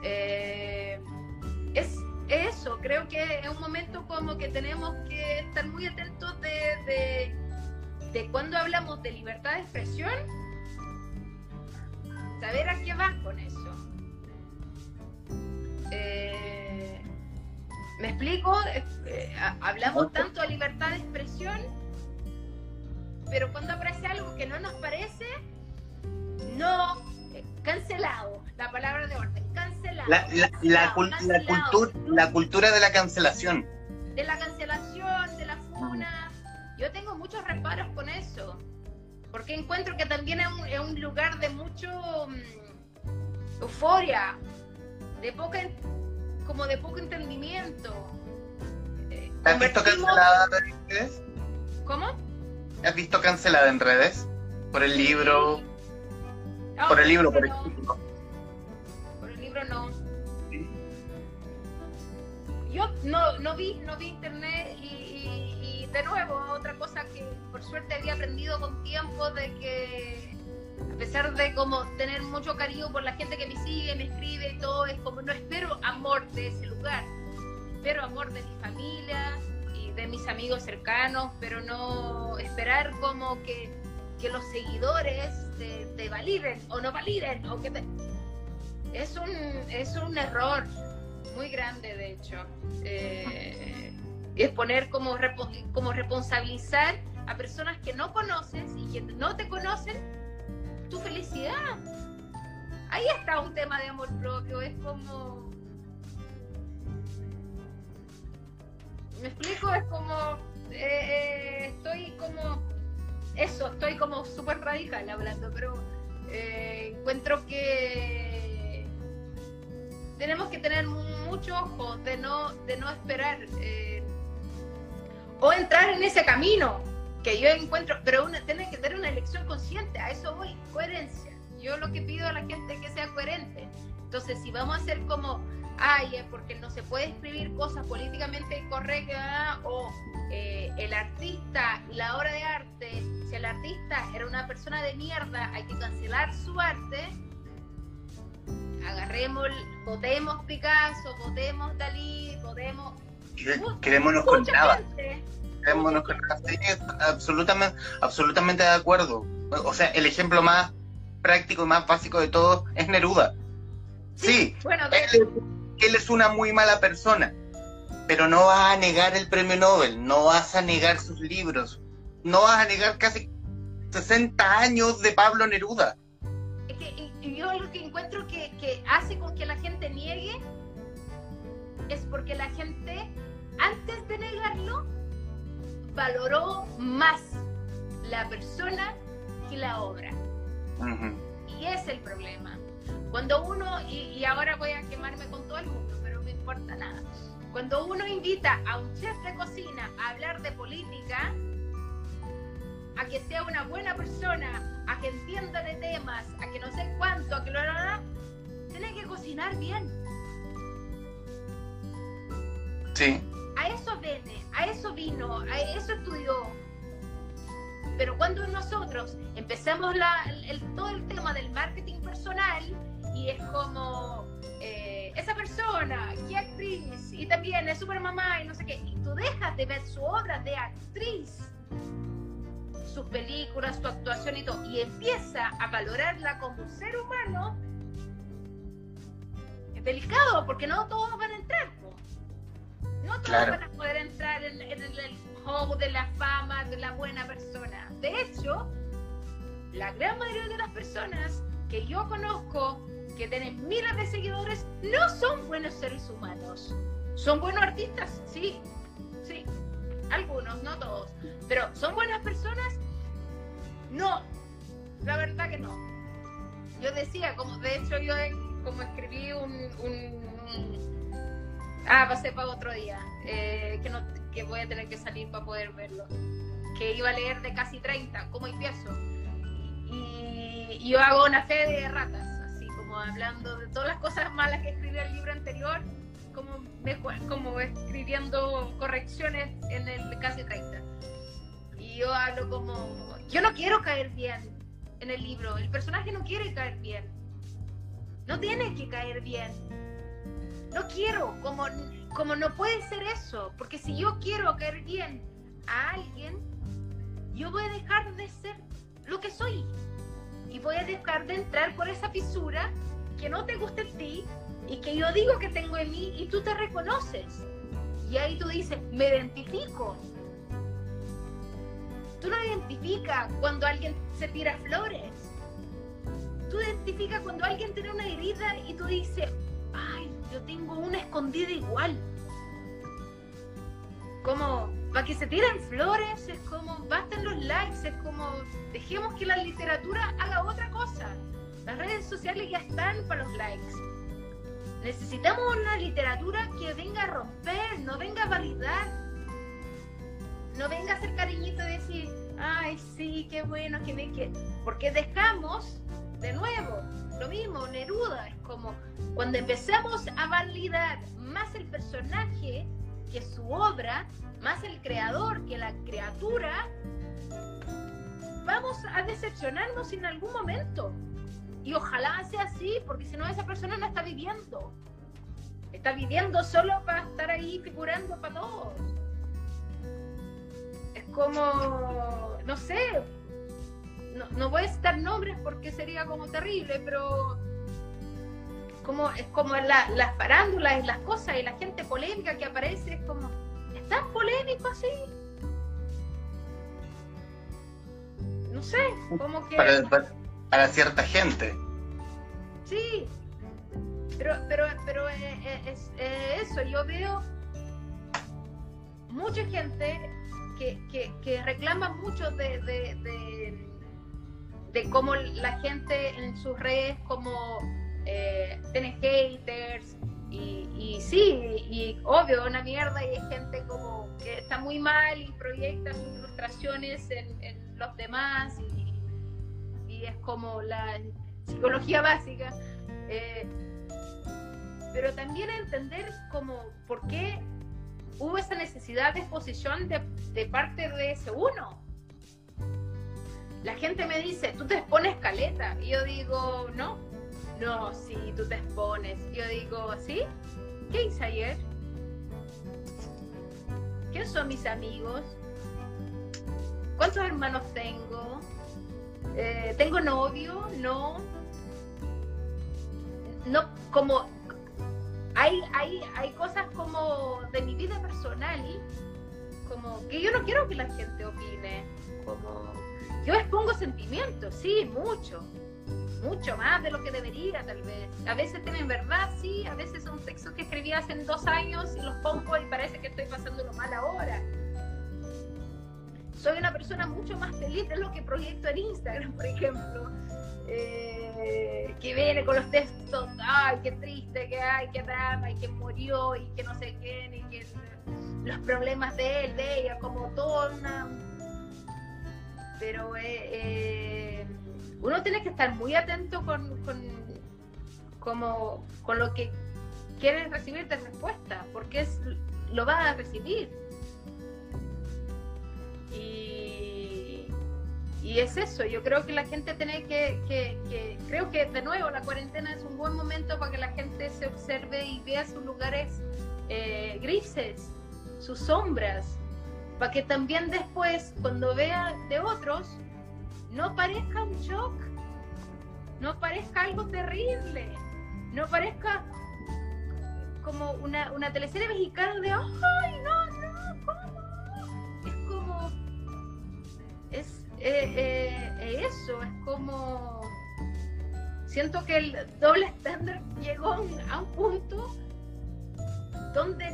Eh, es eso, creo que es un momento como que tenemos que estar muy atentos de, de, cuando hablamos de libertad de expresión, saber a qué vas con eso. Eh, ¿Me explico? Eh, hablamos tanto de libertad de expresión, pero cuando aparece algo que no nos parece, no, eh, cancelado, la palabra de orden, cancelado. La, la, cancelado, la, la, cultura, la cultura de la cancelación. De la cancelación, de la funa. Yo tengo muchos reparos con eso, porque encuentro que también es un, es un lugar de mucho um, euforia, de poca como de poco entendimiento. Eh, ¿Has visto cancelada en redes? ¿Cómo? ¿Has visto cancelada en redes? Por el sí. libro. No, por el libro, por no. ejemplo. Por el libro no. Sí. Yo no, no vi, no vi internet y, y, y de nuevo, otra cosa que por suerte había aprendido con tiempo de que a pesar de como tener mucho cariño por la gente que me sigue, me escribe y todo, es como no espero amor de ese lugar, espero amor de mi familia y de mis amigos cercanos, pero no esperar como que, que los seguidores te, te, validen o no validen o que te... es un es un error muy grande de hecho eh, es poner como como responsabilizar a personas que no conoces y que no te conocen tu felicidad. Ahí está un tema de amor propio, es como... ¿Me explico? Es como... Eh, estoy como... Eso, estoy como súper radical hablando, pero eh, encuentro que tenemos que tener mucho ojo de no, de no esperar eh, o entrar en ese camino que yo encuentro, pero una, tiene que tener una elección consciente, a eso voy, coherencia. Yo lo que pido a la gente es que sea coherente. Entonces, si vamos a hacer como, ay, porque no se puede escribir cosas políticamente correctas o eh, el artista y la obra de arte, si el artista era una persona de mierda, hay que cancelar su arte, agarremos, votemos Picasso, votemos Dalí, votemos... Quedémonos con nada. Quedémonos con nada. absolutamente, absolutamente de acuerdo. O sea, el ejemplo más práctico y más básico de todos es Neruda. Sí, bueno, él, es una muy mala persona, pero no vas a negar el premio Nobel, no vas a negar sus libros, no vas a negar casi 60 años de Pablo Neruda. Es que yo lo que encuentro que, que hace con que la gente niegue es porque la gente, antes de negarlo, valoró más la persona que la obra. Y es el problema. Cuando uno, y, ahora voy a quemarme con todo el mundo, pero no me importa nada. Cuando uno invita a un chef de cocina a hablar de política, a que sea una buena persona, a que entienda de temas, a que no sé cuánto, a que lo hará, tiene que cocinar bien. Sí. A eso viene, a eso vino, a eso estudió. Pero cuando nosotros empezamos todo el tema del marketing personal, y es como eh, esa persona, qué actriz, y también es super mamá y no sé qué, y tú dejas de ver su obra de actriz, sus películas, su actuación y todo, y empieza a valorarla como ser humano, es delicado porque no todos van a entrar. No todos van a poder entrar en, en el juego de la fama de la buena persona. De hecho, la gran mayoría de las personas que yo conozco que tienen miles de seguidores, no son buenos seres humanos. Son buenos artistas, sí, sí. Algunos, no todos. Pero ¿son buenas personas? No. La verdad que no. Yo decía, como de hecho yo como escribí un, Ah, pasé para otro día, eh, que, no, que voy a tener que salir para poder verlo. Que iba a leer de casi 30, como empiezo. Y, yo hago una fe de ratas hablando de todas las cosas malas que escribí el libro anterior, como, como escribiendo correcciones en el casi 30. Y yo hablo como, yo no quiero caer bien en el libro, el personaje no quiere caer bien, no tiene que caer bien, no quiero, como, como no puede ser eso, porque si yo quiero caer bien a alguien, yo voy a dejar de ser lo que soy y voy a dejar de entrar por esa fisura que no te gusta en ti y que yo digo que tengo en mí y tú te reconoces. Y ahí tú dices, me identifico. Tú no identificas cuando alguien se tira flores. Tú identificas cuando alguien tiene una herida y tú dices, tengo una escondida igual. Como, para que se tiren flores, es como, bastan los likes, es como, dejemos que la literatura haga otra cosa. Las redes sociales ya están para los likes. Necesitamos una literatura que venga a romper, no venga a validar. No venga a hacer cariñito y decir, ay, sí, qué bueno que me que. Porque dejamos, de nuevo, lo mismo, Neruda, es como cuando empezamos a validar más el personaje que su obra, más el creador que la criatura, vamos a decepcionarnos en algún momento. Y ojalá sea así, porque si no esa persona no está viviendo. Está viviendo solo para estar ahí figurando para todos. Es como, no sé, no, voy a citar nombres porque sería como terrible, pero como, es como las farándulas y las cosas y la gente polémica que aparece, es como, ¿es tan polémico así? No sé, como que para cierta gente. Sí, pero, pero, pero eh, eh, es, eh, eso, yo veo mucha gente que, que, reclama mucho de, de, de, cómo la gente en sus redes como tiene haters y, sí, y obvio, una mierda y hay gente como que está muy mal y proyecta sus frustraciones en, los demás y, es como la psicología básica. Eh, pero también entender como por qué hubo esa necesidad de exposición de, de parte de ese uno. La gente me dice, tú te expones caleta. Y yo digo, no, no, sí, tú te expones. Yo digo, ¿sí? ¿Qué hice ayer? ¿Quiénes son mis amigos? ¿Cuántos hermanos tengo? Eh, ¿Tengo novio? No. No, como hay, hay, hay cosas como de mi vida personal, como que yo no quiero que la gente opine. Como yo expongo sentimientos, sí, mucho, mucho más de lo que debería tal vez. A veces tienen verdad, sí, a veces son textos que escribí hace dos años y los pongo y parece que estoy pasándolo mal ahora. Soy una persona mucho más feliz de lo que proyecto en Instagram, por ejemplo. Eh, que viene con los textos, ay, qué triste, que hay, qué drama, y que murió, y que no sé quién, y que los problemas de él, de ella, como toda una... Pero eh, eh, uno tiene que estar muy atento con, con, como, con lo que quiere recibir de respuesta, porque es, lo va a recibir. Y, y es eso, yo creo que la gente tiene que, que, creo que de nuevo la cuarentena es un buen momento para que la gente se observe y vea sus lugares eh, grises, sus sombras, para que también después, cuando vea de otros, no parezca un shock, no parezca algo terrible, no parezca como una, una teleserie mexicana de ¡ay, no, no! ¿Cómo? Es como. Es eh, eh, eso, es como. Siento que el doble estándar llegó a un punto donde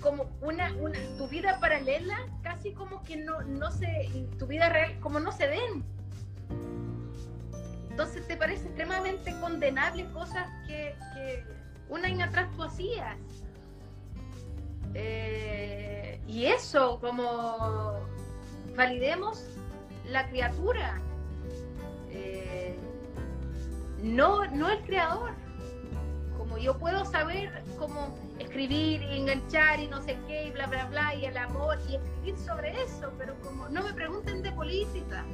como una, una, tu vida paralela, casi como que no, no se, tu vida real, como no se ven. Entonces te parece extremadamente condenable cosas que, que un año atrás tú hacías. Eh, y eso, como validemos la criatura, eh, no, no el creador. Como yo puedo saber cómo escribir y enganchar y no sé qué y bla, bla, bla, y el amor y escribir sobre eso, pero como no me pregunten de política.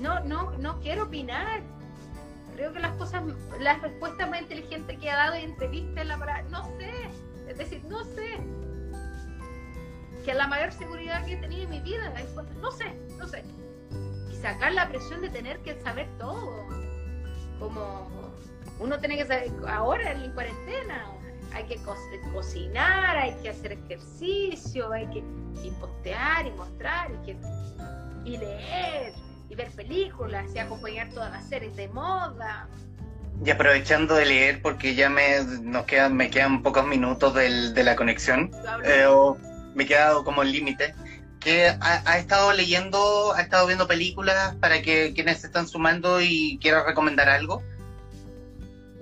No, no, no quiero opinar. Creo que las cosas, las respuestas más inteligentes que ha dado en entrevistas, la no sé, es decir, no sé. Que la mayor seguridad que he tenido en mi vida no sé, no sé. Y sacar la presión de tener que saber todo. Como uno tiene que saber, ahora en cuarentena, hay que cocinar, hay que hacer ejercicio, hay que postear y mostrar y, que, y leer y ver películas y acompañar todas las series de moda. Y aprovechando de leer, porque ya me, nos quedan, me quedan pocos minutos del, de la conexión, eh, me he quedado como el límite, que ha, estado leyendo, ha estado viendo películas para que quienes se están sumando y quieran recomendar algo.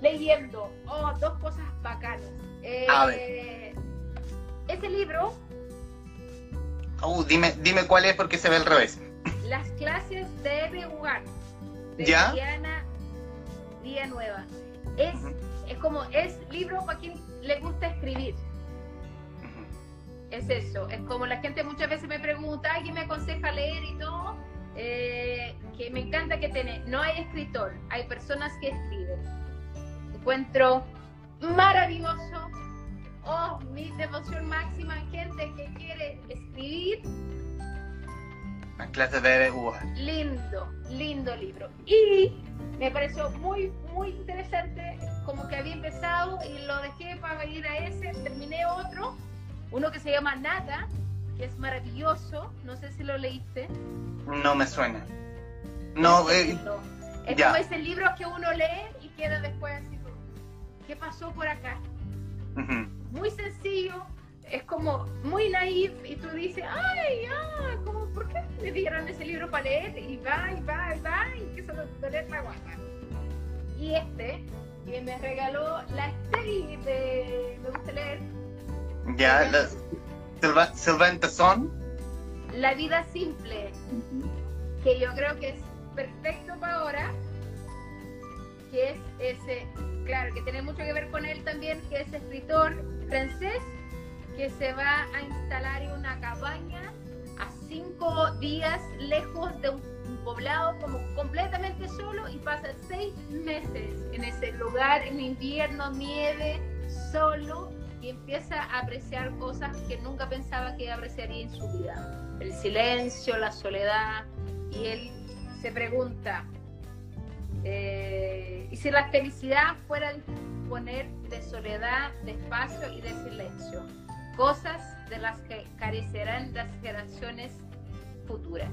Leyendo, oh, dos cosas bacanas. Eh, ese libro. Uh, dime, dime cuál es porque se ve al revés. Las clases de jugar De ¿Ya? Diana Nueva Es, es como, es libro para quien le gusta escribir. Es eso. Es como la gente muchas veces me pregunta, ¿quién me aconseja leer y todo? Eh, que me encanta que tiene. No hay escritor, hay personas que escriben. Encuentro maravilloso. Oh, mi devoción máxima, gente que quiere escribir. Las clases de Lindo, lindo libro. Y me pareció muy, muy interesante, como que había empezado y lo dejé para ir a ese, terminé otro, uno que se llama Nada, que es maravilloso, no sé si lo leíste. No me suena. No, eh, es como ese libro que uno lee y queda después así ¿qué pasó por acá? Muy sencillo, es como muy naif y tú dices, ay, ah, como, ¿por qué me dieron ese libro para leer? Y va, y va, y va, y empiezo a leer la guapa. Y este, que me regaló la Esteli de Me gusta leer. Ya, Sylvain Tesson. La vida simple, que yo creo que es perfecto para ahora, que es ese, claro, que tiene mucho que ver con él también, que es escritor francés que se va a instalar en una cabaña a cinco días lejos de un poblado como completamente solo y pasa seis meses en ese lugar, en invierno, nieve, solo y empieza a apreciar cosas que nunca pensaba que apreciaría en su vida. El silencio, la soledad y él se pregunta, eh, ¿y si la felicidad fuera disponer de soledad, de espacio y de silencio? Cosas de las que carecerán las generaciones futuras.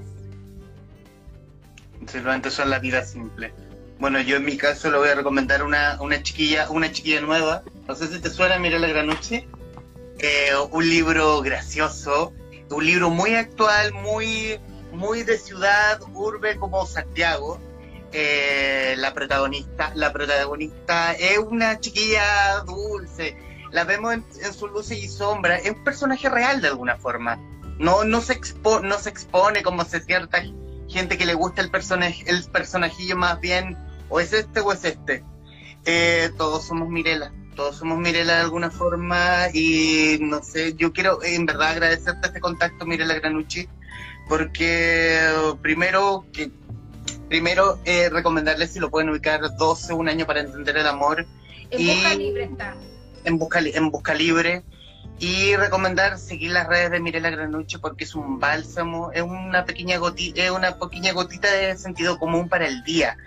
Simplemente son la vida simple. Bueno, yo en mi caso le voy a recomendar una, una chiquilla, una chiquilla nueva. No sé si te suena, Mirela Granucci. Eh, un libro gracioso, un libro muy actual, muy, muy de ciudad, urbe como Santiago. Eh, la protagonista, la protagonista es una chiquilla dulce. La vemos en, su luz y sombra. Es un personaje real de alguna forma. No, no se expo, no se expone como se cierta gente que le gusta el personaje, el personajillo más bien, o es este o es este. Eh, todos somos Mirela, todos somos Mirela de alguna forma y no sé, yo quiero en verdad agradecerte este contacto, Mirela Granucci, porque primero que primero eh, recomendarles si lo pueden ubicar 12, un año para entender el amor. En y busca libre está. En busca, en busca libre y recomendar seguir las redes de Mirela Granucci porque es un bálsamo, es una pequeña gotita, es una pequeña gotita de sentido común para el día.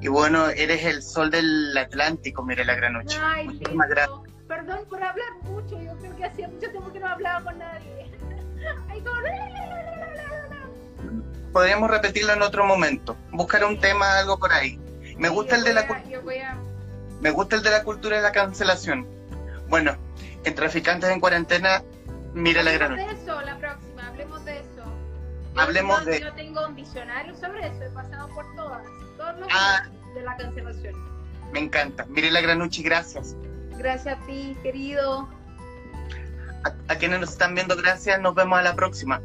Y bueno, eres el sol del Atlántico, Mirela Granucci. Ay, Muchísimas gracias. Perdón por hablar mucho, yo creo que hacía mucho tiempo que no hablaba con nadie. Ay, Podríamos repetirlo en otro momento, buscar un tema, algo por ahí. Me gusta el de la a... Me gusta el de la cultura de la cancelación. Bueno, en Traficantes en Cuarentena, mira la gran. Hablemos de eso la próxima, hablemos de eso. hablemos de. Yo tengo un diccionario sobre eso, he pasado por todas, todos los ah, de la cancelación. Me encanta. Mirela Granucci, gracias. Gracias a ti, querido. a quienes nos están viendo, gracias. Nos vemos a la próxima.